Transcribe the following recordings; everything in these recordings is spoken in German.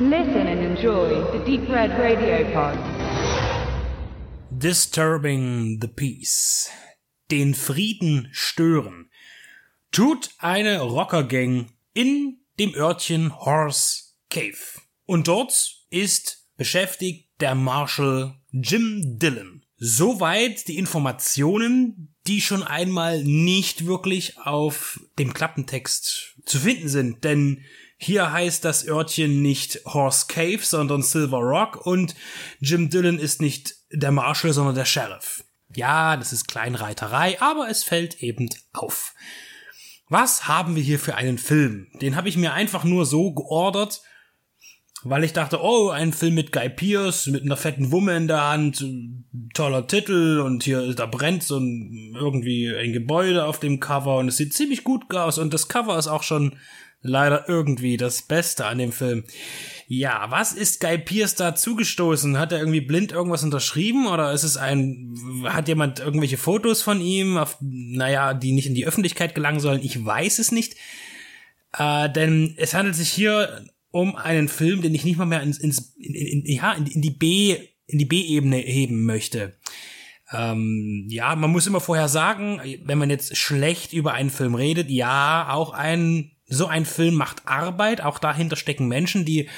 Listen and enjoy the Deep Red Radio Pod. Disturbing the Peace. Den Frieden stören. Tut eine Rockergang in dem Örtchen Horse Cave. Und dort ist beschäftigt der Marshal Jim Dillon. Soweit die Informationen, die schon einmal nicht wirklich auf dem Klappentext zu finden sind, denn hier heißt das Örtchen nicht Horse Cave, sondern Silver Rock und Jim Dillon ist nicht der Marshal, sondern der Sheriff. Ja, das ist Kleinreiterei, aber es fällt eben auf. Was haben wir hier für einen Film? Den habe ich mir einfach nur so geordert, weil ich dachte, oh, ein Film mit Guy Pierce, mit einer fetten Wumme in der Hand, toller Titel und hier, da brennt so ein, irgendwie ein Gebäude auf dem Cover und es sieht ziemlich gut aus und das Cover ist auch schon leider irgendwie das Beste an dem Film. Ja, was ist Guy Pierce da zugestoßen? Hat er irgendwie blind irgendwas unterschrieben oder ist es ein, hat jemand irgendwelche Fotos von ihm, auf, naja, die nicht in die Öffentlichkeit gelangen sollen? Ich weiß es nicht. Äh, denn es handelt sich hier um einen Film, den ich nicht mal mehr ins, ins in, in, ja, in, in die B in die B-Ebene heben möchte. Ähm, ja, man muss immer vorher sagen, wenn man jetzt schlecht über einen Film redet, ja, auch ein so ein Film macht Arbeit, auch dahinter stecken Menschen, die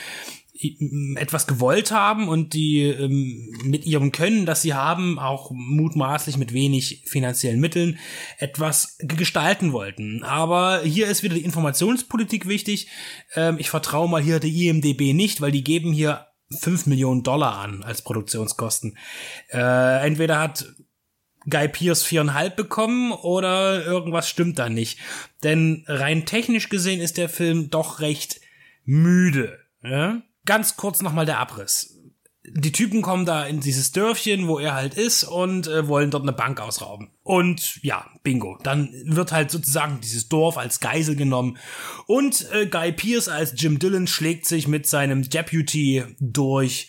etwas gewollt haben und die ähm, mit ihrem Können, das sie haben, auch mutmaßlich mit wenig finanziellen Mitteln etwas gestalten wollten. Aber hier ist wieder die Informationspolitik wichtig. Ähm, ich vertraue mal hier der IMDB nicht, weil die geben hier 5 Millionen Dollar an als Produktionskosten. Äh, entweder hat Guy Pierce viereinhalb bekommen oder irgendwas stimmt da nicht. Denn rein technisch gesehen ist der Film doch recht müde. Ja? ganz kurz nochmal der Abriss. Die Typen kommen da in dieses Dörfchen, wo er halt ist, und äh, wollen dort eine Bank ausrauben. Und ja, bingo. Dann wird halt sozusagen dieses Dorf als Geisel genommen. Und äh, Guy Pierce als Jim Dillon schlägt sich mit seinem Deputy durch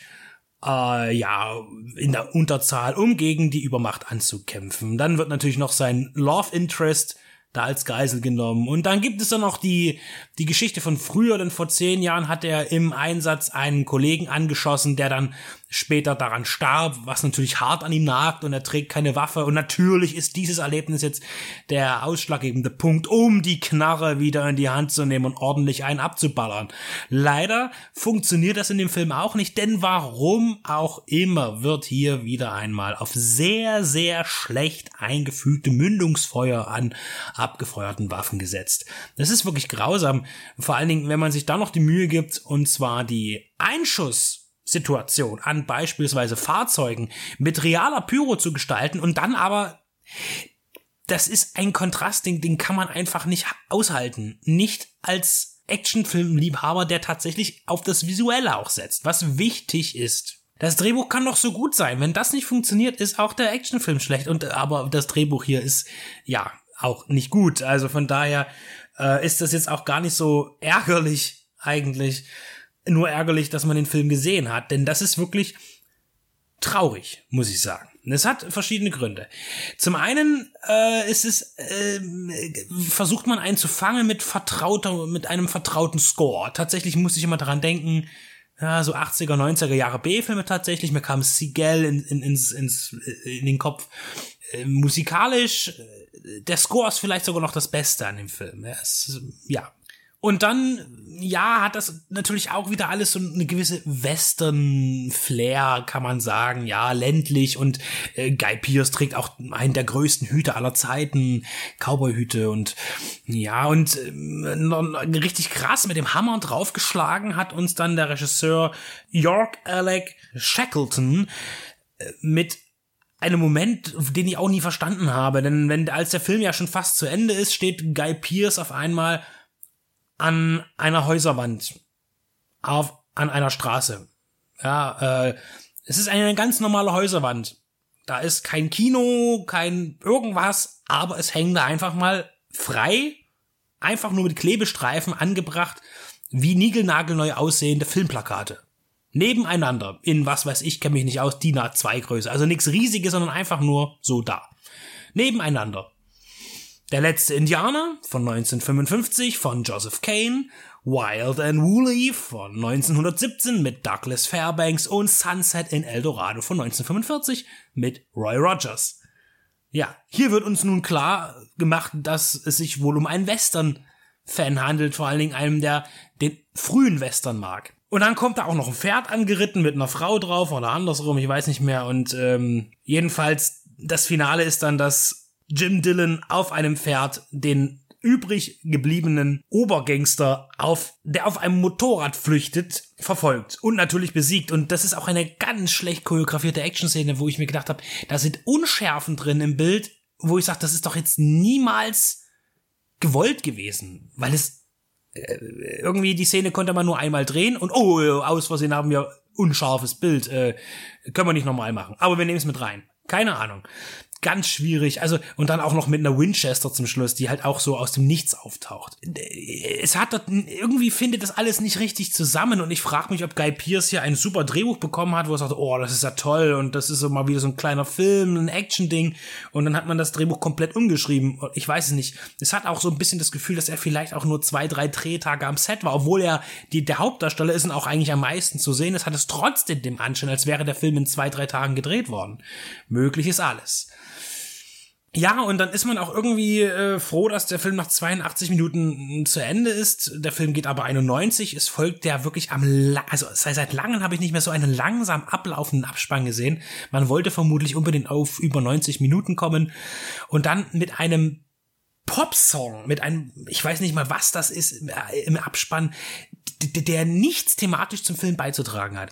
äh, ja, in der Unterzahl, um gegen die Übermacht anzukämpfen. Dann wird natürlich noch sein Love Interest da als Geisel genommen. Und dann gibt es dann noch die, die Geschichte von früher, denn vor zehn Jahren hat er im Einsatz einen Kollegen angeschossen, der dann später daran starb, was natürlich hart an ihm nagt und er trägt keine Waffe. Und natürlich ist dieses Erlebnis jetzt der ausschlaggebende Punkt, um die Knarre wieder in die Hand zu nehmen und ordentlich einen abzuballern. Leider funktioniert das in dem Film auch nicht, denn warum auch immer wird hier wieder einmal auf sehr, sehr schlecht eingefügte Mündungsfeuer an abgefeuerten Waffen gesetzt. Das ist wirklich grausam. Vor allen Dingen, wenn man sich da noch die Mühe gibt, und zwar die Einschuss Situation an beispielsweise Fahrzeugen mit realer Pyro zu gestalten und dann aber das ist ein Kontrastding, den kann man einfach nicht aushalten. Nicht als Actionfilmliebhaber, der tatsächlich auf das Visuelle auch setzt, was wichtig ist. Das Drehbuch kann doch so gut sein. Wenn das nicht funktioniert, ist auch der Actionfilm schlecht. Und aber das Drehbuch hier ist ja auch nicht gut. Also von daher äh, ist das jetzt auch gar nicht so ärgerlich eigentlich nur ärgerlich, dass man den Film gesehen hat, denn das ist wirklich traurig, muss ich sagen. Es hat verschiedene Gründe. Zum einen äh, ist es äh, versucht man einen zu fangen mit vertrauter mit einem vertrauten Score. Tatsächlich muss ich immer daran denken, ja, so 80er, 90er Jahre B-Filme tatsächlich. Mir kam Seagal in, in, ins, ins, in den Kopf. Äh, musikalisch, äh, der Score ist vielleicht sogar noch das Beste an dem Film. Es, ja und dann, ja, hat das natürlich auch wieder alles so eine gewisse Western-Flair, kann man sagen. Ja, ländlich und äh, Guy Pierce trägt auch einen der größten Hüte aller Zeiten, Cowboy-Hüte und ja, und äh, richtig krass mit dem Hammer draufgeschlagen hat uns dann der Regisseur York Alec Shackleton äh, mit einem Moment, den ich auch nie verstanden habe, denn wenn als der Film ja schon fast zu Ende ist, steht Guy Pierce auf einmal an einer Häuserwand auf, an einer Straße. Ja, äh, es ist eine ganz normale Häuserwand. Da ist kein Kino, kein irgendwas, aber es hängen da einfach mal frei, einfach nur mit Klebestreifen angebracht, wie niegelnagelneu aussehende Filmplakate. Nebeneinander, in was weiß ich, kenne mich nicht aus, DIN A2 Größe. Also nichts riesiges, sondern einfach nur so da. Nebeneinander. Der letzte Indianer von 1955 von Joseph Kane, Wild and Woolly von 1917 mit Douglas Fairbanks und Sunset in El Dorado von 1945 mit Roy Rogers. Ja, hier wird uns nun klar gemacht, dass es sich wohl um einen Western-Fan handelt, vor allen Dingen einem, der den frühen Western mag. Und dann kommt da auch noch ein Pferd angeritten mit einer Frau drauf oder andersrum, ich weiß nicht mehr. Und ähm, jedenfalls das Finale ist dann, dass Jim Dillon auf einem Pferd den übrig gebliebenen Obergangster auf, der auf einem Motorrad flüchtet, verfolgt und natürlich besiegt. Und das ist auch eine ganz schlecht choreografierte Action-Szene, wo ich mir gedacht habe, da sind Unschärfen drin im Bild, wo ich sage, das ist doch jetzt niemals gewollt gewesen, weil es äh, irgendwie die Szene konnte man nur einmal drehen und oh, aus Versehen haben wir unscharfes Bild, äh, können wir nicht nochmal machen. Aber wir nehmen es mit rein. Keine Ahnung ganz schwierig. Also, und dann auch noch mit einer Winchester zum Schluss, die halt auch so aus dem Nichts auftaucht. Es hat dort, irgendwie findet das alles nicht richtig zusammen und ich frage mich, ob Guy Pierce hier ein super Drehbuch bekommen hat, wo er sagt, oh, das ist ja toll und das ist so mal wieder so ein kleiner Film, ein Action-Ding und dann hat man das Drehbuch komplett umgeschrieben. Ich weiß es nicht. Es hat auch so ein bisschen das Gefühl, dass er vielleicht auch nur zwei, drei Drehtage am Set war, obwohl er die, der Hauptdarsteller ist und auch eigentlich am meisten zu sehen ist, hat es trotzdem dem Anschein, als wäre der Film in zwei, drei Tagen gedreht worden. Möglich ist alles. Ja, und dann ist man auch irgendwie äh, froh, dass der Film nach 82 Minuten zu Ende ist. Der Film geht aber 91. Es folgt der wirklich am, La also seit langem habe ich nicht mehr so einen langsam ablaufenden Abspann gesehen. Man wollte vermutlich unbedingt auf über 90 Minuten kommen und dann mit einem Popsong, mit einem, ich weiß nicht mal, was das ist, im Abspann, der nichts thematisch zum Film beizutragen hat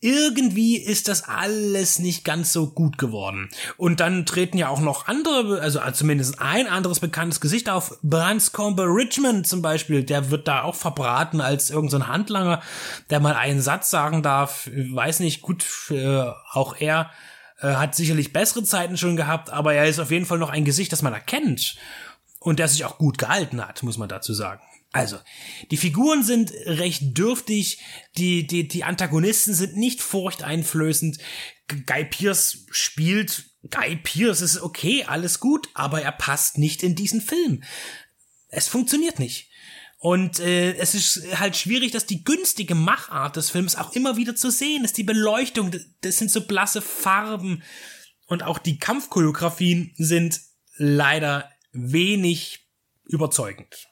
irgendwie ist das alles nicht ganz so gut geworden. Und dann treten ja auch noch andere, also zumindest ein anderes bekanntes Gesicht auf. Branscombe Richmond zum Beispiel, der wird da auch verbraten als irgendein so Handlanger, der mal einen Satz sagen darf. Weiß nicht, gut, äh, auch er äh, hat sicherlich bessere Zeiten schon gehabt, aber er ist auf jeden Fall noch ein Gesicht, das man erkennt. Und der sich auch gut gehalten hat, muss man dazu sagen. Also, die Figuren sind recht dürftig, die, die, die Antagonisten sind nicht furchteinflößend. Guy Pierce spielt, Guy Pierce ist okay, alles gut, aber er passt nicht in diesen Film. Es funktioniert nicht. Und äh, es ist halt schwierig, dass die günstige Machart des Films auch immer wieder zu sehen ist. Die Beleuchtung, das sind so blasse Farben. Und auch die Kampfchoreografien sind leider wenig überzeugend.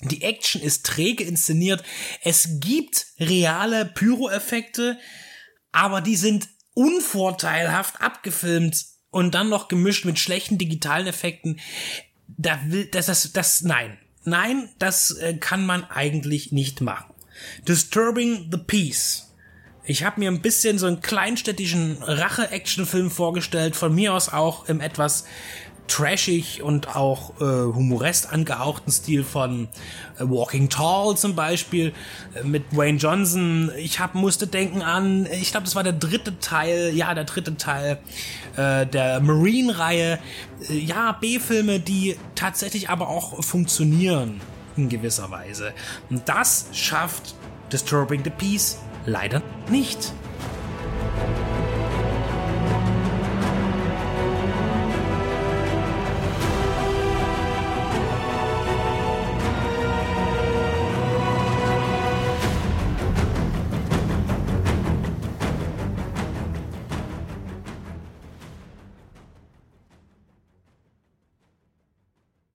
Die Action ist träge inszeniert. Es gibt reale Pyro-Effekte, aber die sind unvorteilhaft abgefilmt und dann noch gemischt mit schlechten digitalen Effekten. Da will, das, das, das, nein. Nein, das äh, kann man eigentlich nicht machen. Disturbing the Peace. Ich habe mir ein bisschen so einen kleinstädtischen Rache-Action-Film vorgestellt, von mir aus auch im etwas trashig und auch äh, humoresk angehauchten Stil von äh, Walking Tall zum Beispiel äh, mit Wayne Johnson. Ich hab, musste denken an, ich glaube, das war der dritte Teil, ja, der dritte Teil äh, der Marine-Reihe. Äh, ja, B-Filme, die tatsächlich aber auch funktionieren in gewisser Weise. Und das schafft Disturbing the Peace leider nicht.